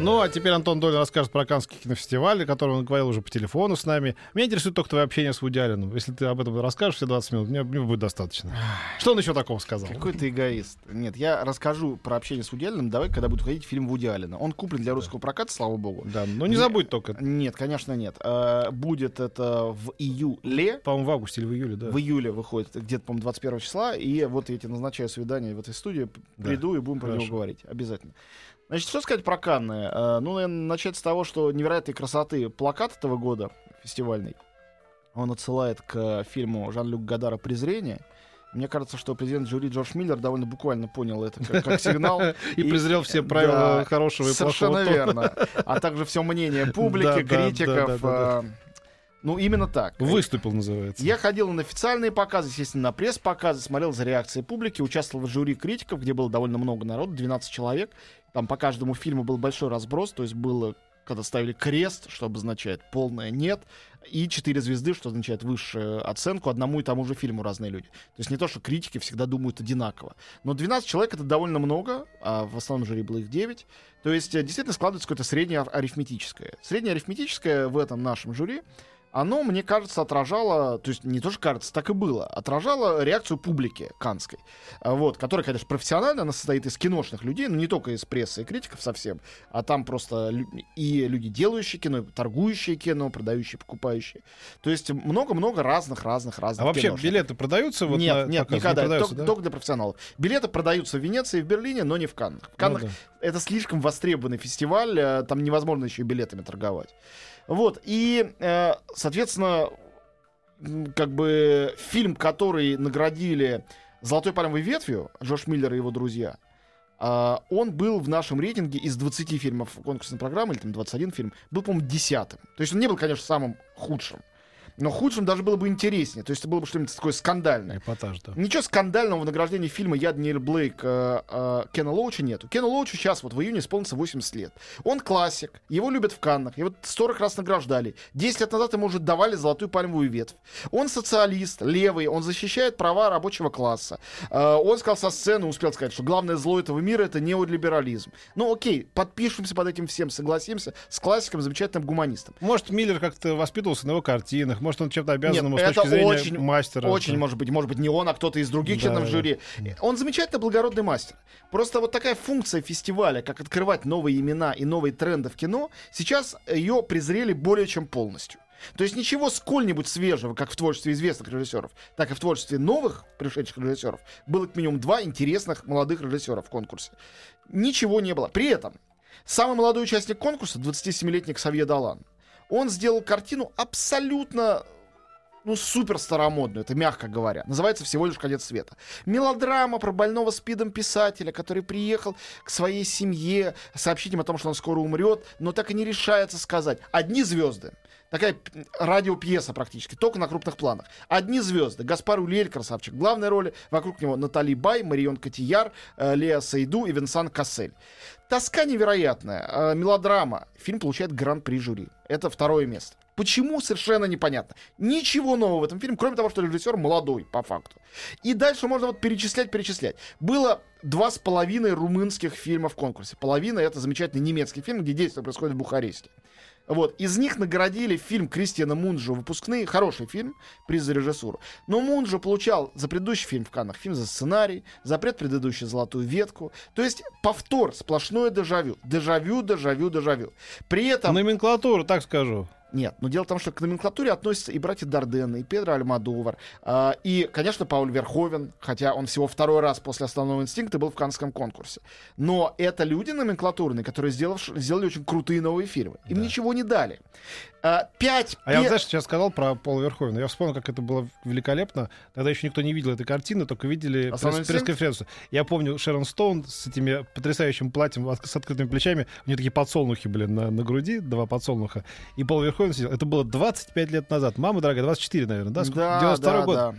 Ну, а теперь Антон Долин расскажет про Каннский кинофестиваль, о котором он говорил уже по телефону с нами. Меня интересует только твое общение с Вуди Алленом. Если ты об этом расскажешь все 20 минут, мне, мне будет достаточно. Что он еще такого сказал? Какой ты эгоист. Нет, я расскажу про общение с Вуди Алленом. Давай, когда будет ходить фильм Вуди Аллена. Он куплен для русского проката, слава богу. Да, но не забудь только. Нет, конечно, нет. А, Будет это в июле. По-моему, в августе или в июле, да. В июле выходит, где-то, по-моему, 21 числа. И вот я тебе назначаю свидание в этой студии. Да, Приду и будем про него хорошо. говорить. Обязательно. Значит, что сказать про Канны? А, Ну, наверное, начать с того, что невероятной красоты плакат этого года фестивальный. Он отсылает к фильму Жан-Люк Гадара «Презрение». Мне кажется, что президент жюри Джордж Миллер довольно буквально понял это как, как сигнал. И презрел все правила да, хорошего и Совершенно плохого тона. верно. А также все мнение публики, критиков. Ну, именно так. Выступил, называется. Я ходил на официальные показы, естественно, на пресс-показы, смотрел за реакцией публики, участвовал в жюри критиков, где было довольно много народу, 12 человек. Там по каждому фильму был большой разброс, то есть было, когда ставили крест, что обозначает полное нет, и 4 звезды, что означает высшую оценку одному и тому же фильму разные люди. То есть не то, что критики всегда думают одинаково. Но 12 человек это довольно много, а в основном жюри было их 9. То есть э, действительно складывается какое-то среднее ар- арифметическое. Среднее арифметическое в этом нашем жюри оно, мне кажется, отражало, то есть не то, что кажется, так и было, отражало реакцию публики канской, а, вот, которая, конечно, профессионально, она состоит из киношных людей, но не только из прессы и критиков совсем, а там просто и люди, делающие кино, торгующие кино, продающие, покупающие. То есть много-много разных-разных-разных А вообще киношек. билеты продаются? Вот нет, на нет, показ? Не никогда. продаются, только, да? только для профессионалов. Билеты продаются в Венеции и в Берлине, но не в Каннах. В Каннах да. это слишком востребованный фестиваль, э, там невозможно еще и билетами торговать. Вот, и, э, соответственно, как бы фильм, который наградили «Золотой пальмовой ветвью», Джош Миллер и его друзья, а, он был в нашем рейтинге из 20 фильмов конкурсной программы, или там 21 фильм, был, по-моему, десятым. То есть он не был, конечно, самым худшим. Но худшим даже было бы интереснее. То есть это было бы что-нибудь такое скандальное. Эпатаж, да. Ничего скандального в награждении фильма «Я Даниэль Блейк» э, э, Кена Лоуча нету. Кену Лоучу сейчас вот в июне исполнится 80 лет. Он классик, его любят в Каннах, его 40 раз награждали. 10 лет назад ему уже давали золотую пальмовую ветвь. Он социалист, левый, он защищает права рабочего класса. Э, он сказал со сцены, успел сказать, что главное зло этого мира — это неолиберализм. Ну окей, подпишемся под этим всем, согласимся с классиком, замечательным гуманистом. Может, Миллер как-то воспитывался на его картинах, может, он чем-то обязан Нет, ему с это точки зрения очень, мастера. Очень да. может быть, может быть, не он, а кто-то из других Да, членов да. жюри. Он замечательно благородный мастер. Просто вот такая функция фестиваля, как открывать новые имена и новые тренды в кино, сейчас ее презрели более чем полностью. То есть ничего сколь-нибудь свежего, как в творчестве известных режиссеров, так и в творчестве новых пришедших режиссеров, было как минимум два интересных молодых режиссера в конкурсе. Ничего не было. При этом самый молодой участник конкурса, 27-летний Ксавье Далан, он сделал картину абсолютно ну, супер старомодную, это мягко говоря. Называется всего лишь «Конец света». Мелодрама про больного спидом писателя, который приехал к своей семье сообщить им о том, что он скоро умрет, но так и не решается сказать. Одни звезды. Такая радиопьеса практически, только на крупных планах. Одни звезды. Гаспар Улель, красавчик. Главные роли вокруг него Натали Бай, Марион Котияр, э, Леа Сайду и Винсан Кассель. Тоска невероятная. э, мелодрама. Фильм получает гран-при жюри. Это второе место. Почему, совершенно непонятно. Ничего нового в этом фильме, кроме того, что режиссер молодой, по факту. И дальше можно вот перечислять, перечислять. Было два с половиной румынских фильма в конкурсе. Половина — это замечательный немецкий фильм, где действие происходит в Бухаресте. Вот. Из них наградили фильм Кристиана Мунджо «Выпускные». Хороший фильм, приз за режиссуру. Но Мунджо получал за предыдущий фильм в Каннах, фильм за сценарий, за предпредыдущий «Золотую ветку». То есть повтор, сплошное дежавю. Дежавю, дежавю, дежавю. При этом... Номенклатура, так скажу. Нет, но дело в том, что к номенклатуре относятся и братья Дарден, и Педро Альмадовар, а, и, конечно, Пауль Верховен, хотя он всего второй раз после «Основного инстинкта» был в Каннском конкурсе. Но это люди номенклатурные, которые сделавши- сделали очень крутые новые фильмы. Им ничего не дали. А, Пять... А я, вот, пе- знаешь, сейчас сказал про Пола Верховена. Я вспомнил, как это было великолепно. Тогда еще никто не видел этой картины, только видели «Основной пресс- инстинкт»? пресс-конференцию. Я помню Шерон Стоун с этими потрясающим платьем, с открытыми плечами. У нее такие подсолнухи были на, на груди, два подсолнуха. И Пол Верховен сидел. Это было 25 лет назад. Мама дорогая, 24, наверное, да? Сколько? Да, 92 да, год. да.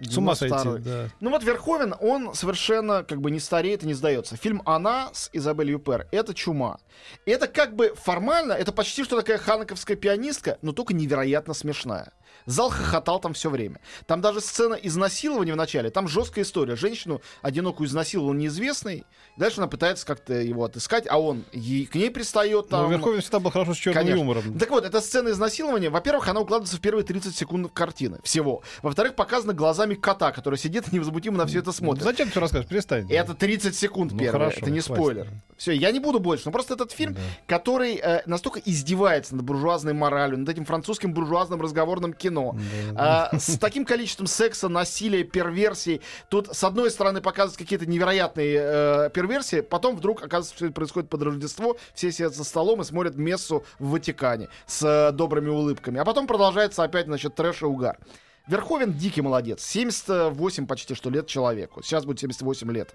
С ума сойти, 92-й. да. Ну вот Верховен, он совершенно как бы не стареет и не сдается. Фильм «Она» с Изабель Юпер — это чума. Это как бы формально, это почти что такая ханаковская пианистка, но только невероятно смешная. Зал хохотал там все время. Там даже сцена изнасилования в начале, там жесткая история. Женщину одинокую изнасиловал неизвестный, дальше она пытается как-то его отыскать, а он ей, к ней пристает Но там. Верховен всегда был хорошо с черным Конечно. юмором. Так вот, эта сцена изнасилования, во-первых, она укладывается в первые 30 секунд картины всего. Во-вторых, показана глазами кота, который сидит и невозмутимо на все это смотрит. Зачем ты все расскажешь? Перестань. Это 30 секунд Ну, первое, хорошо, это не хватит. спойлер. Все, я не буду больше. Но просто этот фильм, Да. который э, настолько издевается над буржуазной моралью, над этим французским буржуазным разговорным кино, а, с таким количеством секса, насилия, перверсий. Тут, с одной стороны, показывают какие-то невероятные э, перверсии, потом вдруг, оказывается, что это происходит под Рождество, все сидят за столом и смотрят мессу в Ватикане с э, добрыми улыбками. А потом продолжается опять, значит, трэш и угар. Верховен дикий молодец. 78 почти что лет человеку. Сейчас будет 78 лет.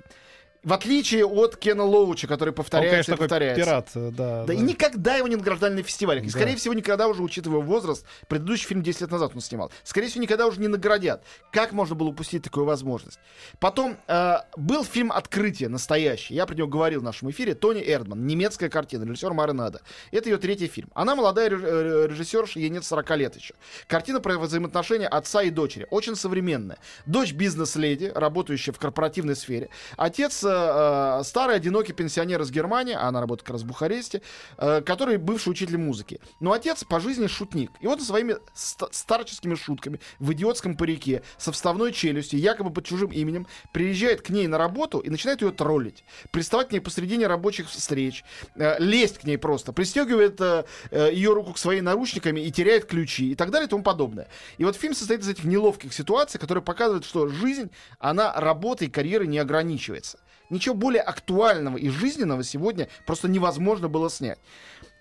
В отличие от Кена Лоуча, который Он, повторяется конечно, и повторяется. пират, э, да. Да, и никогда его не награждали на фестивалях. И, Да. скорее всего, никогда уже, учитывая возраст, предыдущий фильм 10 лет назад он снимал, скорее всего, никогда уже не наградят. Как можно было упустить такую возможность? Потом э, был фильм «Открытие» настоящий. Я про него говорил в нашем эфире. Тони Эрдман. Немецкая картина. Режиссер Маринада. Это ее третий фильм. Она молодая э, режиссерша, ей нет 40 лет еще. Картина про взаимоотношения отца и дочери. Очень современная. Дочь бизнес-леди, работающая в корпоративной сфере. Отец э, э, старый одинокий пенсионер из Германии, а она работает как раз в Бухаресте, э, который бывший учитель музыки. Но отец по жизни шутник. И вот он своими ста- старческими шутками в идиотском парике со вставной челюстью, якобы под чужим именем, приезжает к ней на работу и начинает ее троллить. Приставать к ней посредине рабочих встреч, э, лезть к ней просто, пристегивает э, э, ее руку к своей наручниками и теряет ключи и так далее и тому подобное. И вот фильм состоит из этих неловких ситуаций, которые показывают, что жизнь, она работой и карьерой не ограничивается. Ничего более актуального и жизненного сегодня просто невозможно было снять.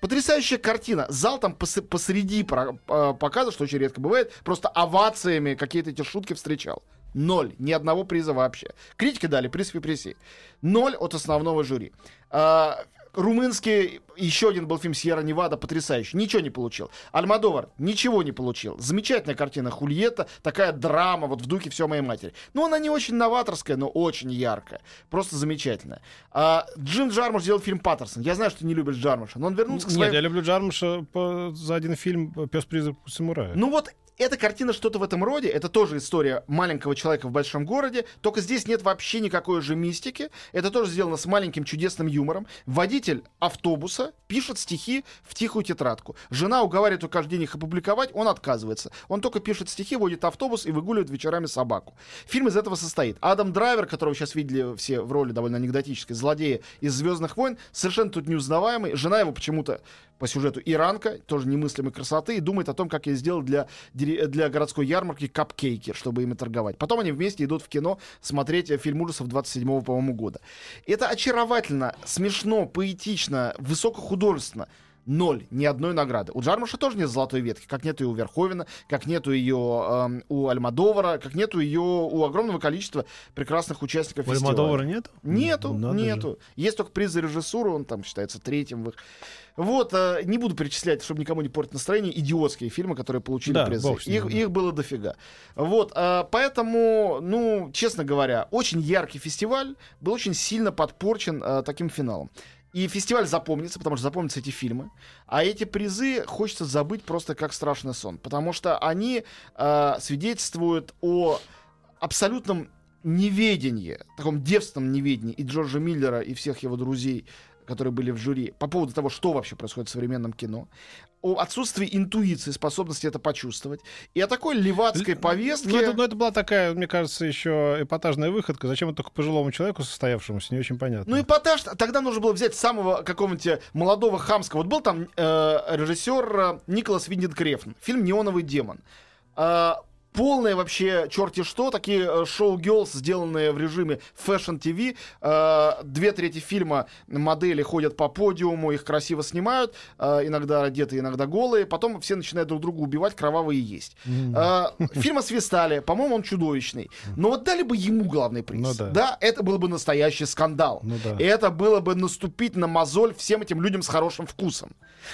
Потрясающая картина. Зал там пос- посреди э, показа, что очень редко бывает, просто овациями какие-то эти шутки встречал. Ноль. Ни одного приза вообще. Критики дали приз Фипреси. Ноль от основного жюри. А, румынский, еще один был фильм «Сьерра Невада», потрясающий. Ничего не получил. Альмадовар ничего не получил. Замечательная картина «Хульетта», такая драма, вот в духе «Все моей матери». Ну, она не очень новаторская, но очень яркая. Просто замечательная. А, Джим Джармуш сделал фильм «Паттерсон». Я знаю, что ты не любишь Джармуша, но он вернулся к Нет, своим... я люблю Джармуша по- за один фильм «Пес призрак самурая». Ну вот эта картина что-то в этом роде. Это тоже история маленького человека в большом городе. Только здесь нет вообще никакой же мистики. Это тоже сделано с маленьким чудесным юмором. Водитель автобуса пишет стихи в тихую тетрадку. Жена уговаривает его каждый день их опубликовать, он отказывается. Он только пишет стихи, водит автобус и выгуливает вечерами собаку. Фильм из этого состоит. Адам Драйвер, которого сейчас видели все в роли довольно анекдотической, злодея из «Звездных войн», совершенно тут неузнаваемый. Жена его почему-то по сюжету иранка, тоже немыслимой красоты, и думает о том, как ей сделать для, для городской ярмарки капкейки, чтобы ими торговать. Потом они вместе идут в кино смотреть э, фильм ужасов 27-го, по-моему, года. Это очаровательно, смешно, поэтично, высокохудожественно. Ноль, ни одной награды. У Джармуша тоже нет золотой ветки, как нету и у Верховена, как нету ее эм, у Альмадовара, как нету ее у огромного количества прекрасных участников У фестиваля. Альмадовара нет? Нету, Надо же. нету. Есть только приз за режиссуру, он там считается третьим в их. Вот, э, не буду перечислять, чтобы никому не портить настроение, идиотские фильмы, которые получили Да, призы. бог Их, их было дофига. Вот, э, поэтому, ну, честно говоря, очень яркий фестиваль был очень сильно подпорчен э, таким финалом. И фестиваль запомнится, потому что запомнятся эти фильмы. А эти призы хочется забыть просто как страшный сон. Потому что они э, свидетельствуют о абсолютном неведении, таком девственном неведении и Джорджа Миллера, и всех его друзей, которые были в жюри, по поводу того, что вообще происходит в современном кино, о отсутствии интуиции, способности это почувствовать, и о такой левацкой повестке... Ну это, ну, это была такая, мне кажется, еще эпатажная выходка. Зачем это только пожилому человеку состоявшемуся, не очень понятно. Ну, эпатаж, тогда нужно было взять самого какого-нибудь э, молодого хамского. Вот был там э, режиссер э, Николас Виндит Крефн, фильм «Неоновый демон». Э, полное вообще черти что, такие э, шоу-гелс, сделанные в режиме Fashion TV. Э, две трети фильма модели ходят по подиуму, их красиво снимают, э, иногда одеты, иногда голые. Потом все начинают друг друга убивать, кровавые есть. Э, фильм освистали, по-моему, он чудовищный. Но вот дали бы ему главный приз. Ну да. да, это был бы настоящий скандал. Ну да. И это было бы наступить на мозоль всем этим людям с хорошим вкусом.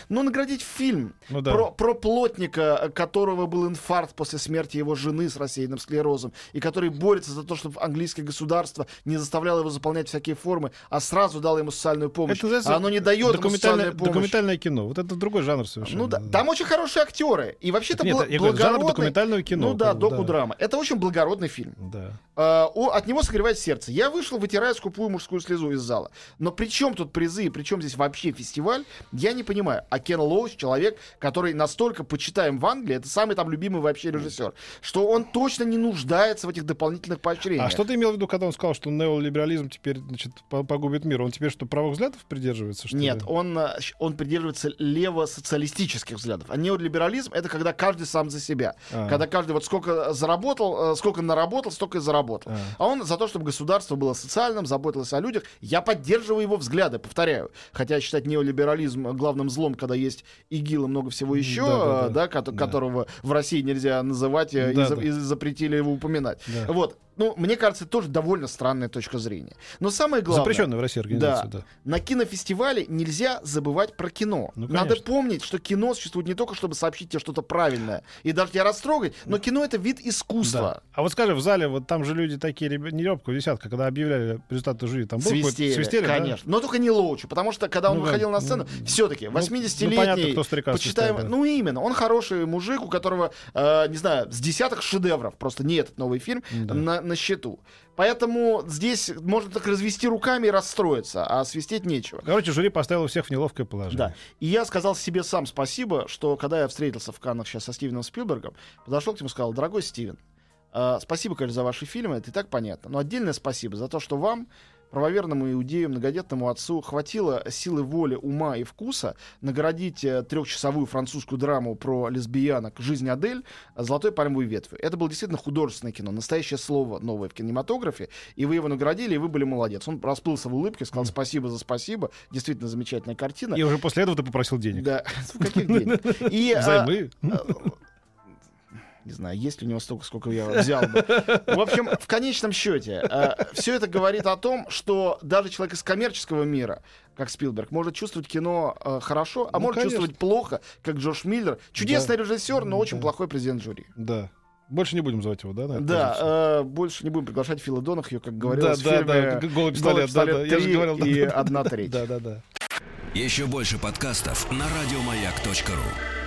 Но наградить фильм Ну да. про, про плотника, которого был инфаркт после смерти его его жены с рассеянным склерозом, и который борется за то, чтобы английское государство не заставляло его заполнять всякие формы, а сразу дало ему социальную помощь. Это, а оно не дает ему документальное, социальную помощь. документальное кино. Вот это другой жанр совершенно. Ну да, там очень хорошие актеры. И вообще это Нет, бл- говорю, жанр благородный... документального кино. Ну да, доку-драма. Это очень благородный фильм. Да. О- от него согревает сердце. Я вышел, вытирая скупую мужскую слезу из зала. Но при чем тут призы, и при чем здесь вообще фестиваль, я не понимаю. А Кен Лоуч человек, который настолько почитаем в Англии, это самый там любимый вообще режиссер, что он точно не нуждается в этих дополнительных поощрениях. А что ты имел в виду, когда он сказал, что неолиберализм теперь значит, по- погубит мир? Он теперь что, правых взглядов придерживается? Что Нет, ли? он, э, он придерживается лево-социалистических взглядов. А неолиберализм — это когда каждый сам за себя. А. Когда каждый вот сколько заработал, э, сколько наработал, столько и заработал. А. А он за то, чтобы государство было социальным, заботилось о людях. Я поддерживаю его взгляды, повторяю. Хотя считать неолиберализм главным злом, когда есть ИГИЛ и много всего еще, Да, да, э, да. да, кото- Да. которого в России нельзя называть э, и, Да, за- да. и запретили его упоминать. Да. Вот. Ну, мне кажется, это тоже довольно странная точка зрения. Но самое главное... Запрещенная в России организация, да. На кинофестивале нельзя забывать про кино. Ну, Надо помнить, что кино существует не только, чтобы сообщить тебе что-то правильное и даже тебя растрогать, но кино это вид Да. искусства. А вот скажи, в зале, вот там же люди такие, не робко висят, когда объявляли результаты жюри, там был Свистели, свистели, да? конечно. Но только не Лоучу, потому что когда он Ну, выходил на ну, сцену, ну, все-таки ну, 80-летний, ну, понятно, кто почитаем, свистает, да. ну именно, он хороший мужик, у которого, э, не знаю, с десяток шедевров, просто не этот новый фильм, Да. на, на счету. Поэтому здесь можно так развести руками и расстроиться, а свистеть нечего. Короче, жюри поставило всех в неловкое положение. Да. И я сказал себе сам спасибо, что когда я встретился в Каннах сейчас со Стивеном Спилбергом, подошел к нему и сказал, дорогой Стивен, э, спасибо, конечно, за ваши фильмы, это и так понятно, но отдельное спасибо за то, что вам, правоверному иудею, многодетному отцу, хватило силы воли, ума и вкуса наградить э, трехчасовую французскую драму про лесбиянок «Жизнь Адель» золотой пальмовой ветвью. Это было действительно художественное кино, настоящее слово новое в кинематографе, и вы его наградили, и вы были молодец. Он расплылся в улыбке, сказал спасибо за спасибо, действительно замечательная картина. И уже после этого ты попросил денег. Да, каких денег? И, а, Взаймы. а, не знаю, есть ли у него столько, сколько я взял бы. В общем, в конечном счете, все это говорит о том, что даже человек из коммерческого мира, как Спилберг, может чувствовать кино э, хорошо, а Ну, может конечно. чувствовать плохо, как Джордж Миллер. Чудесный режиссер, но очень Да. плохой президент жюри. Да. Больше не будем звать его, да? на эту Да, э, больше не будем приглашать Фила Донахью, как да, говорилось в да, фильме да, голый пистолет, да, да, я же 3» говорил, да, и да. одна треть. Да, да, да. Еще больше подкастов на радиомаяк.ру.